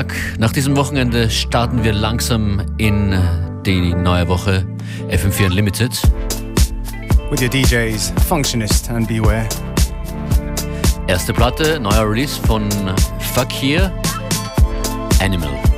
Schönen guten Tag. Nach diesem Wochenende starten wir langsam in die neue Woche FM4 Unlimited. With your DJs, Functionist and Beware. Erste Platte, neuer Release von Fakir, Animal.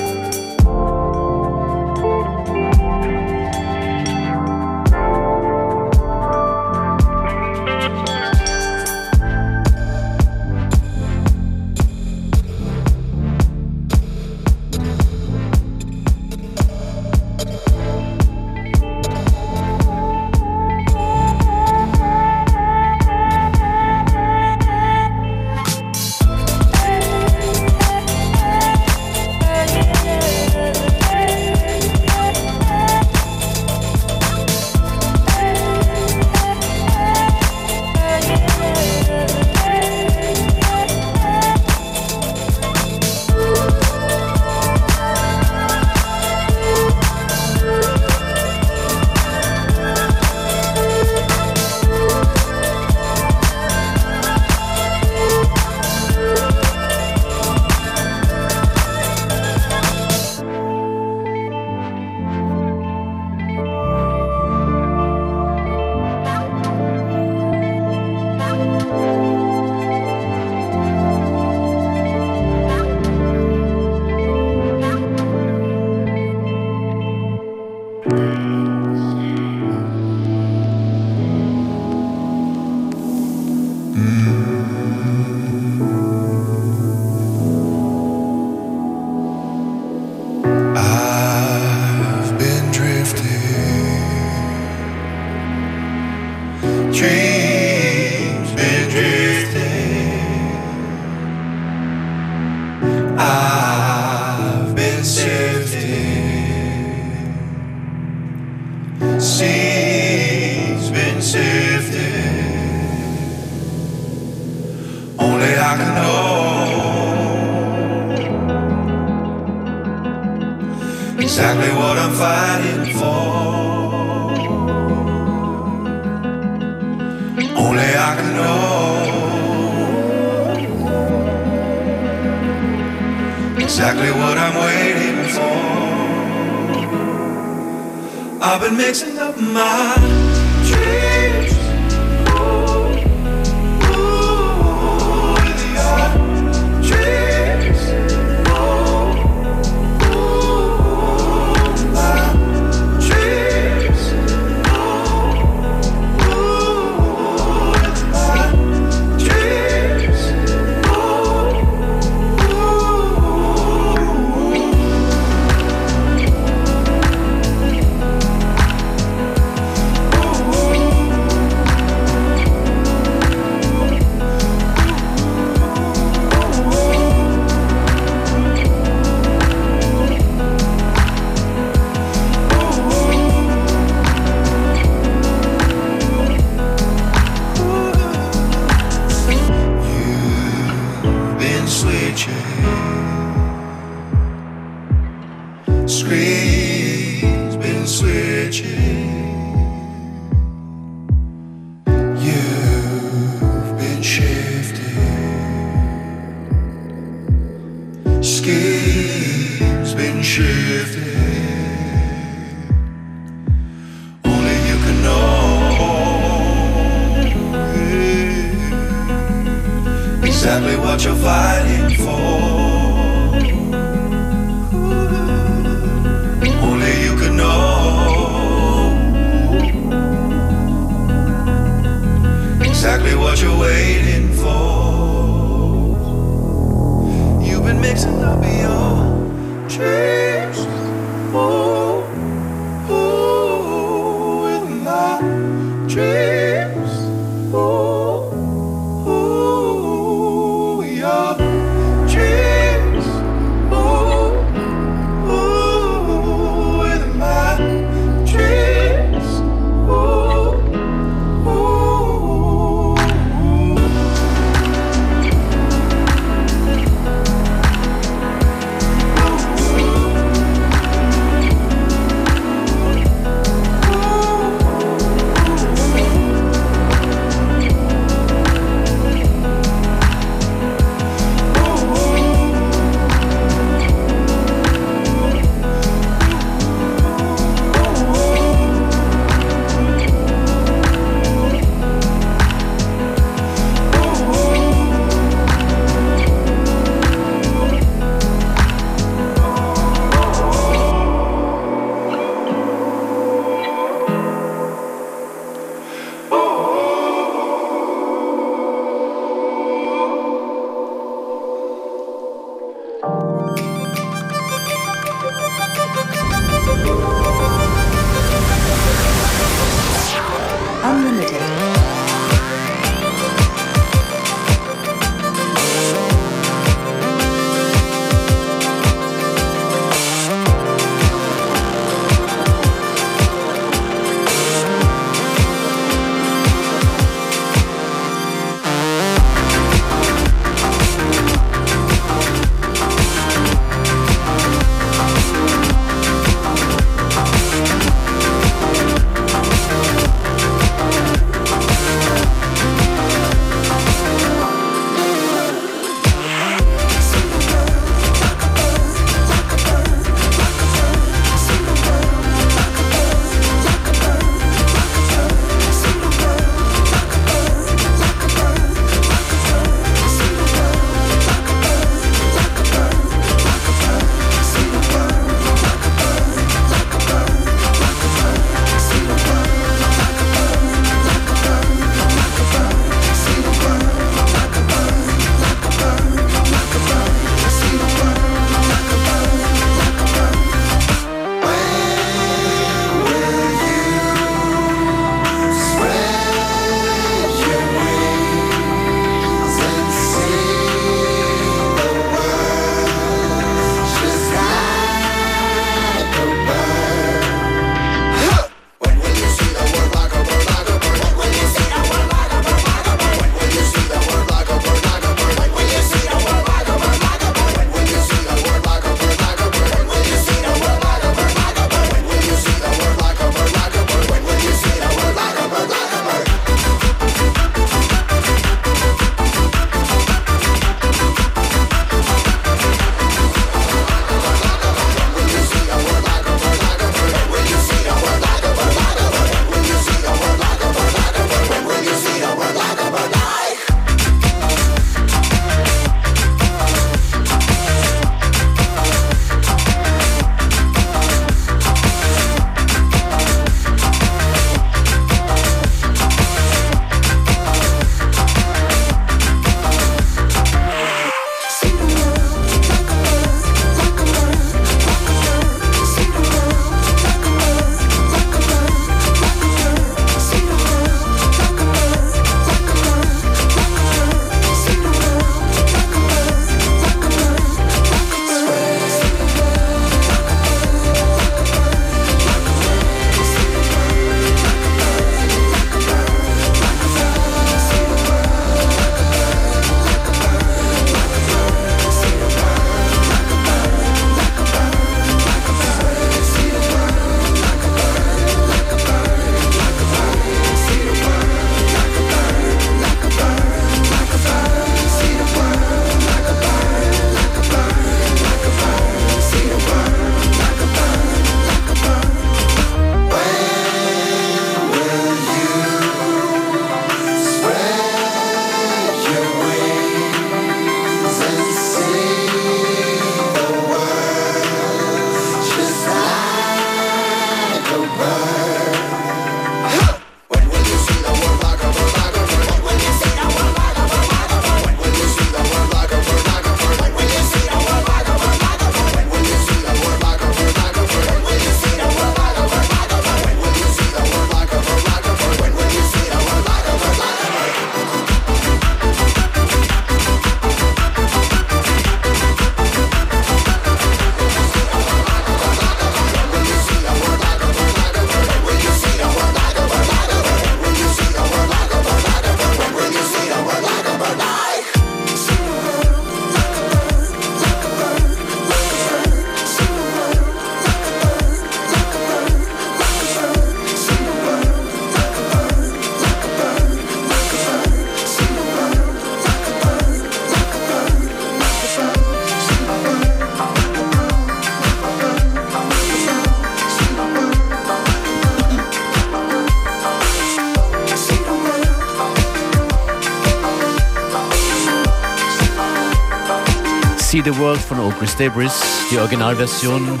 See the World von Chris Debris, die Originalversion.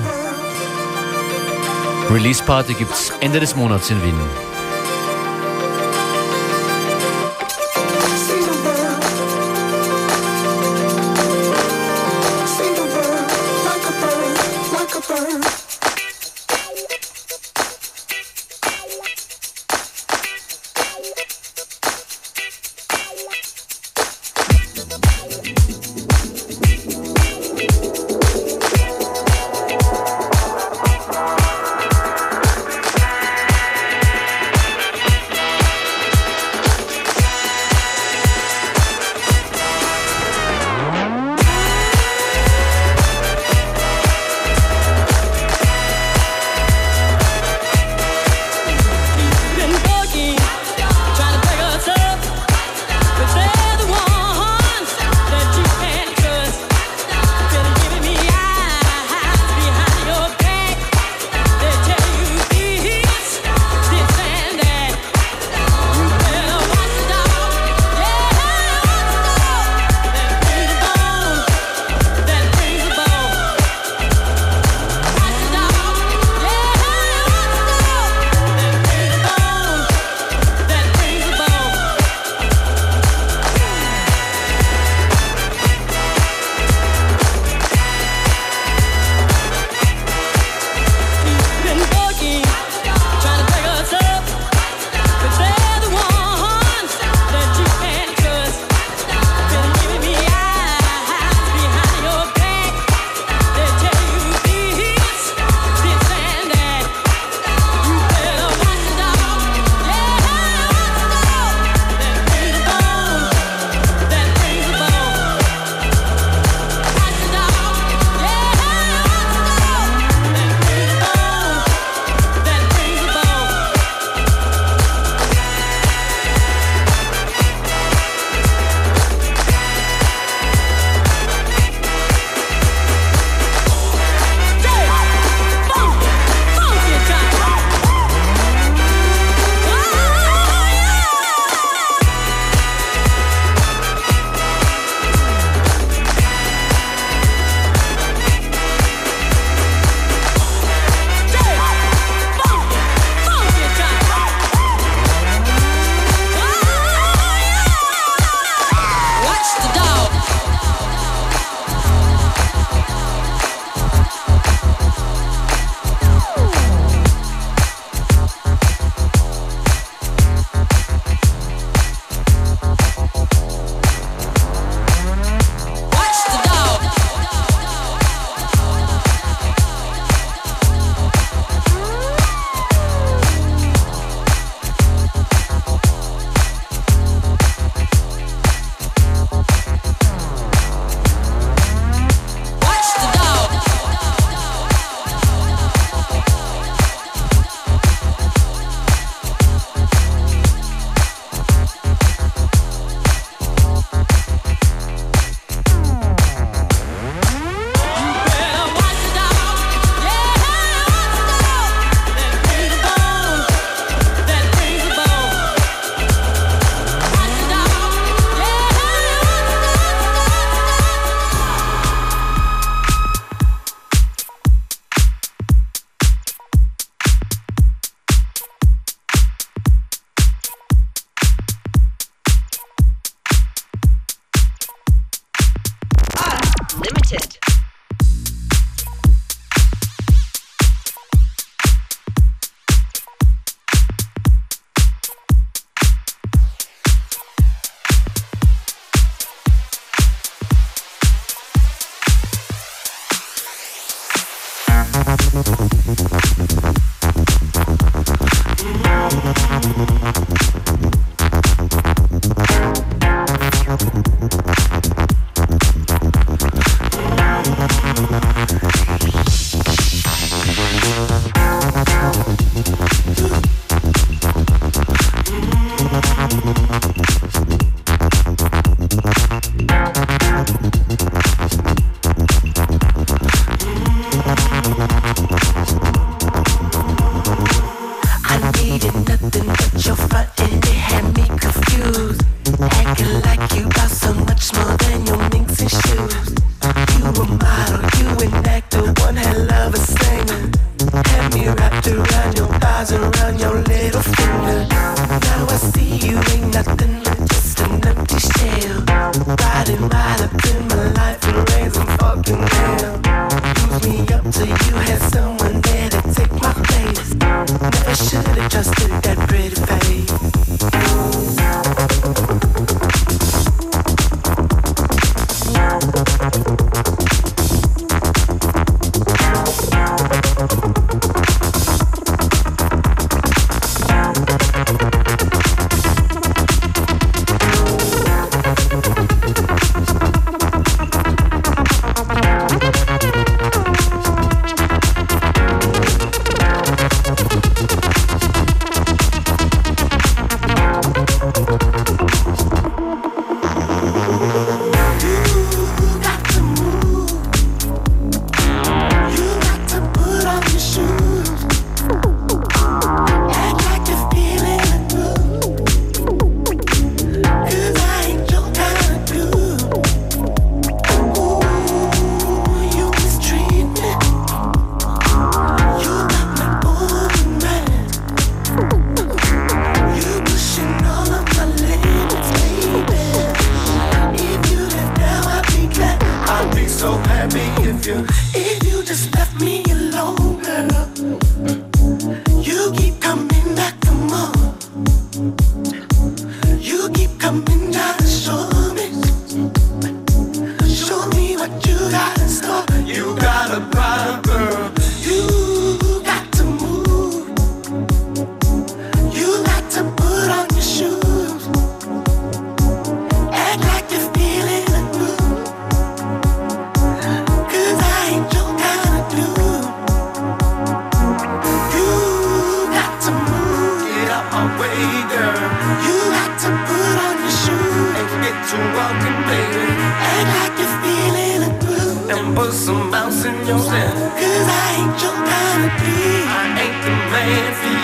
Release Party gibt's Ende des Monats in Wien. Riding right up in my life and raising fucking hell. Use me up you had someone there to take my place. your sin. Cause I ain't your kind of I ain't the man for you.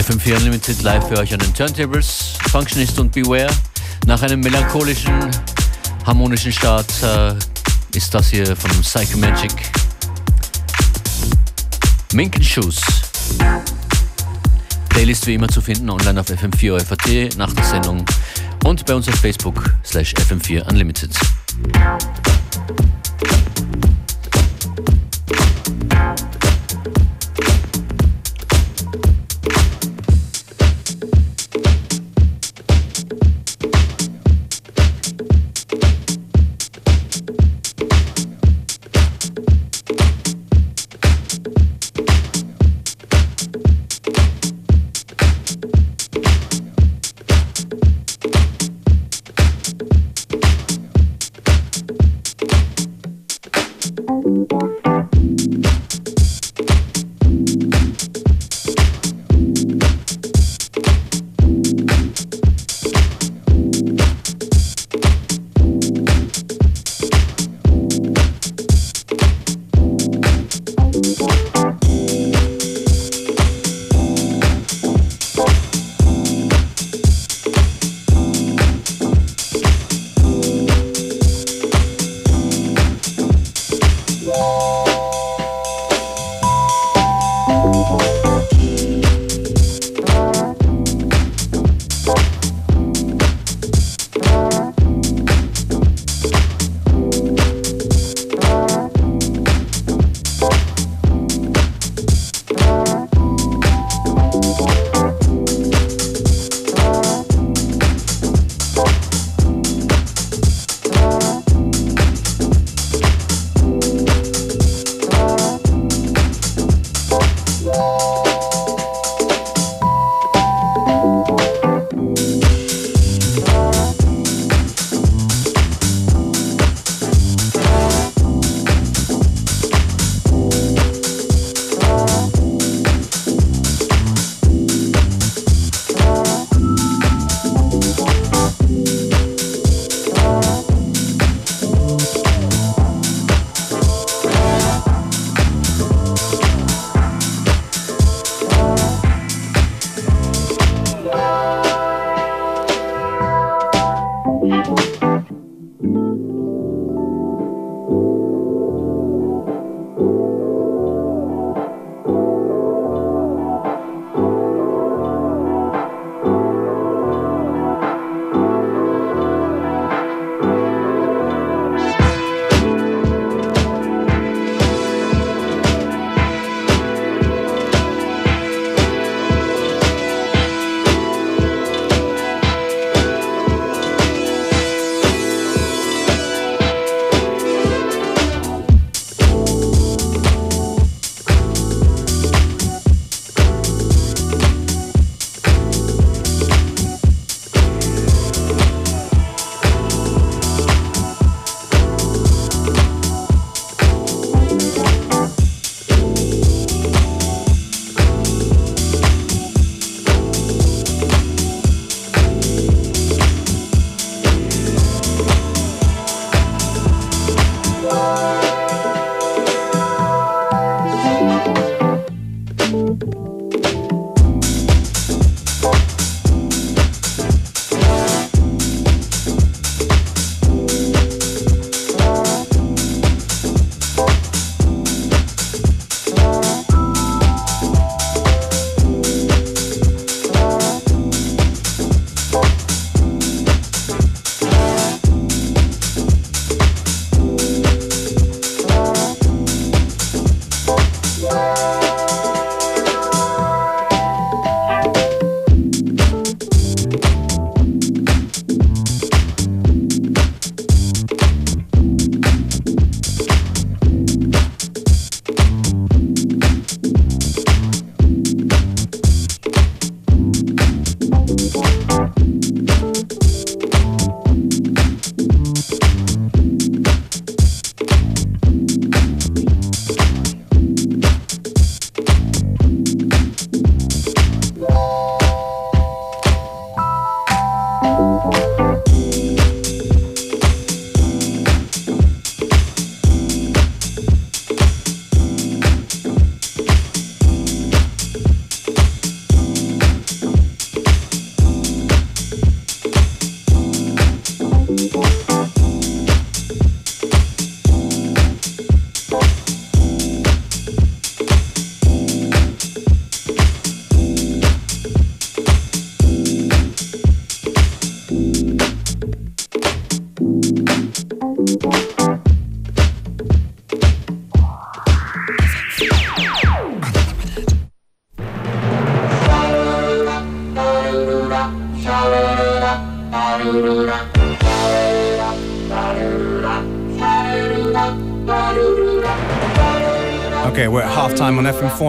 FM4 Unlimited live für euch an den Turntables. Functionist und Beware. Nach einem melancholischen, harmonischen Start äh, ist das hier von Psycho Magic. Minken Shoes. Playlist wie immer zu finden online auf FM4 FAT nach der Sendung und bei uns auf Facebook slash FM4 Unlimited.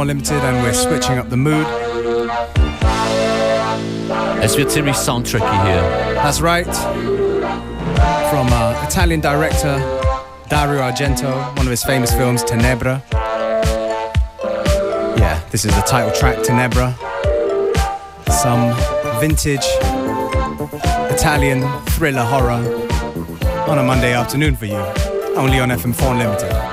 On FM4 Unlimited and we're switching up the mood. Es wird ziemlich soundtracky hier. That's right. From uh, Italian director Dario Argento, one of his famous films, Tenebre. Yeah, this is the title track, Tenebre. Some vintage Italian thriller horror on a Monday afternoon for you, only on FM4 Unlimited.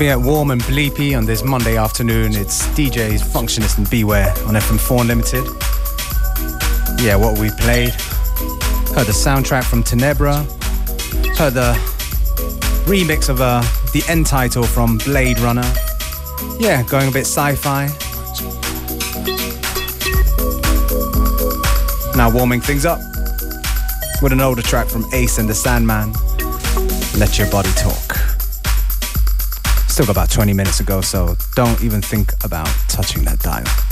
Keeping it warm and bleepy on this Monday afternoon, it's DJ's Functionist and Beware on FM4 Unlimited. Yeah, what we played. Heard the soundtrack from Tenebre. Heard the remix of uh, the end title from Blade Runner. Yeah, going a bit sci fi. Now warming things up with an older track from Ace and the Sandman. Let your body talk. About 20 minutes ago, so don't even think about touching that dial.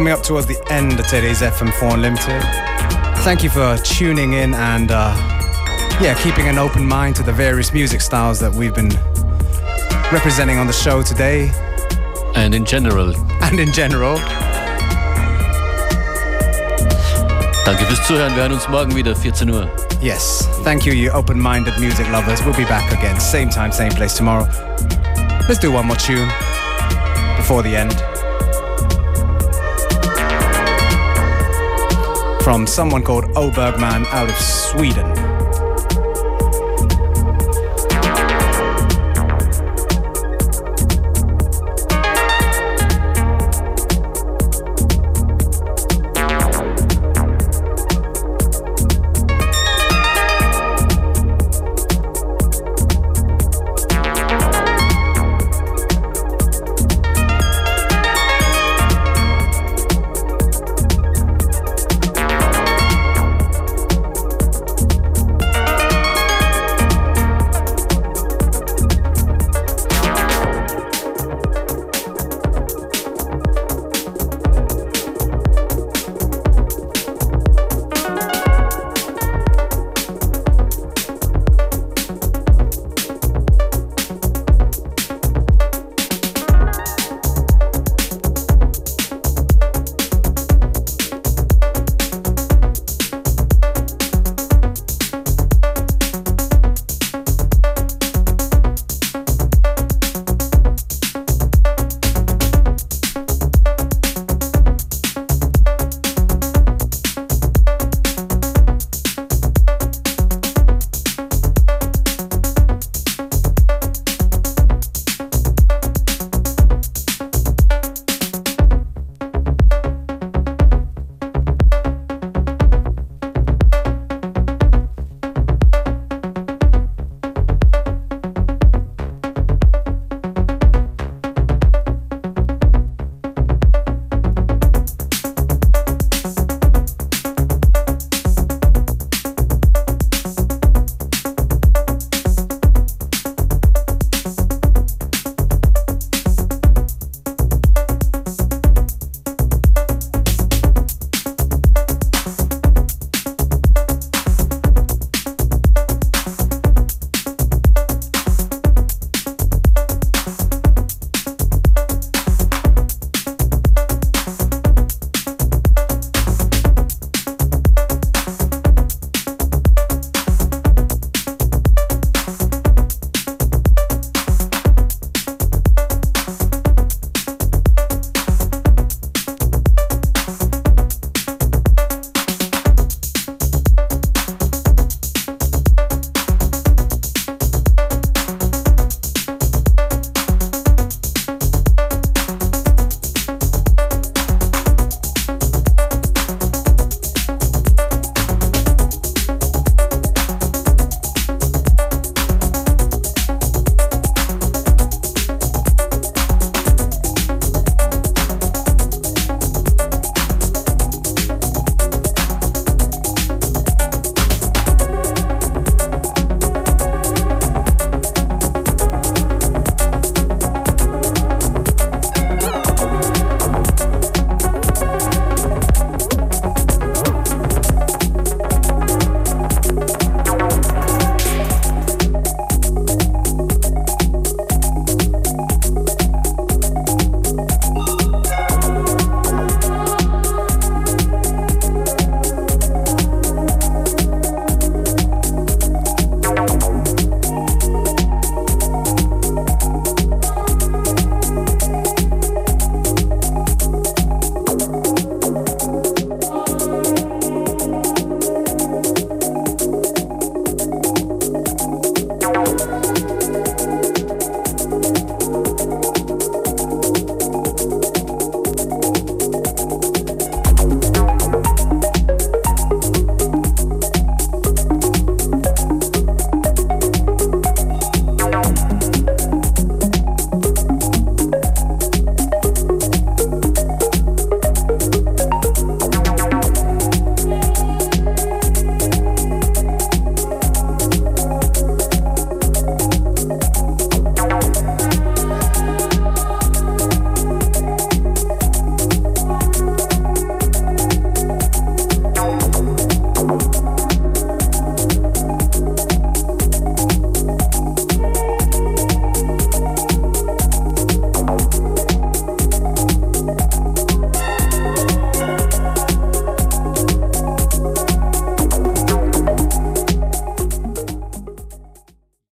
Coming up towards the end of today's FM4 Unlimited. Thank you for tuning in and, uh, yeah, keeping an open mind to the various music styles that we've been representing on the show today. And in general. And in general. Danke fürs Zuhören. Wir hören uns morgen wieder, 14 Uhr. Yes. Thank you, you open minded music lovers. We'll be back again, same time, same place tomorrow. Let's do one more tune before the end. From someone called Obergman out of Sweden.